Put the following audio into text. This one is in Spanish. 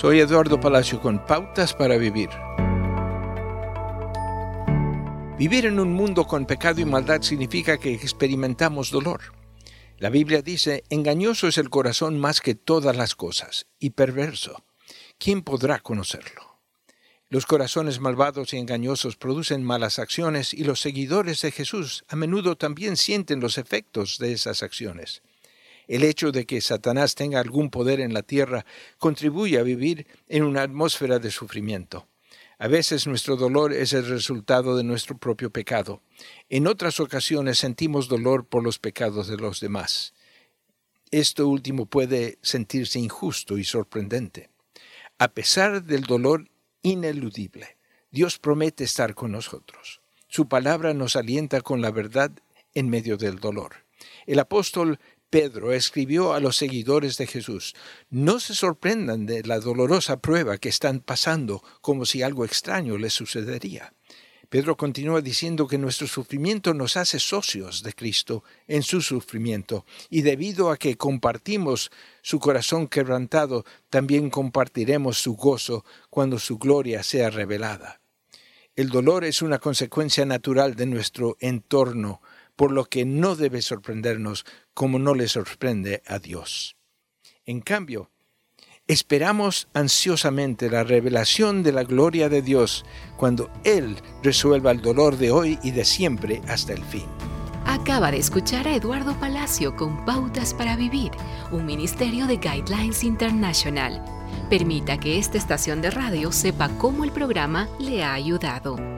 Soy Eduardo Palacio con Pautas para Vivir. Vivir en un mundo con pecado y maldad significa que experimentamos dolor. La Biblia dice, engañoso es el corazón más que todas las cosas, y perverso. ¿Quién podrá conocerlo? Los corazones malvados y engañosos producen malas acciones y los seguidores de Jesús a menudo también sienten los efectos de esas acciones. El hecho de que Satanás tenga algún poder en la tierra contribuye a vivir en una atmósfera de sufrimiento. A veces nuestro dolor es el resultado de nuestro propio pecado. En otras ocasiones sentimos dolor por los pecados de los demás. Esto último puede sentirse injusto y sorprendente. A pesar del dolor ineludible, Dios promete estar con nosotros. Su palabra nos alienta con la verdad en medio del dolor. El apóstol Pedro escribió a los seguidores de Jesús, no se sorprendan de la dolorosa prueba que están pasando como si algo extraño les sucedería. Pedro continúa diciendo que nuestro sufrimiento nos hace socios de Cristo en su sufrimiento, y debido a que compartimos su corazón quebrantado, también compartiremos su gozo cuando su gloria sea revelada. El dolor es una consecuencia natural de nuestro entorno, por lo que no debe sorprendernos como no le sorprende a Dios. En cambio, esperamos ansiosamente la revelación de la gloria de Dios cuando Él resuelva el dolor de hoy y de siempre hasta el fin. Acaba de escuchar a Eduardo Palacio con Pautas para Vivir, un ministerio de Guidelines International. Permita que esta estación de radio sepa cómo el programa le ha ayudado.